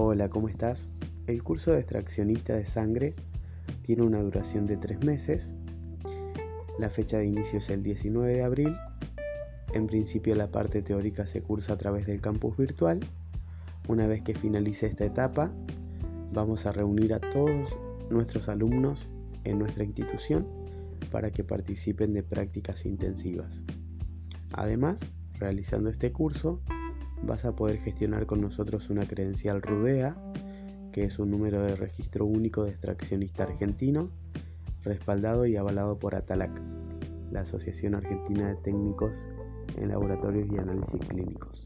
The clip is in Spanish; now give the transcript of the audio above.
Hola, ¿cómo estás? El curso de extraccionista de sangre tiene una duración de tres meses. La fecha de inicio es el 19 de abril. En principio la parte teórica se cursa a través del campus virtual. Una vez que finalice esta etapa, vamos a reunir a todos nuestros alumnos en nuestra institución para que participen de prácticas intensivas. Además, realizando este curso, vas a poder gestionar con nosotros una credencial RUDEA, que es un número de registro único de extraccionista argentino, respaldado y avalado por ATALAC, la Asociación Argentina de Técnicos en Laboratorios y Análisis Clínicos.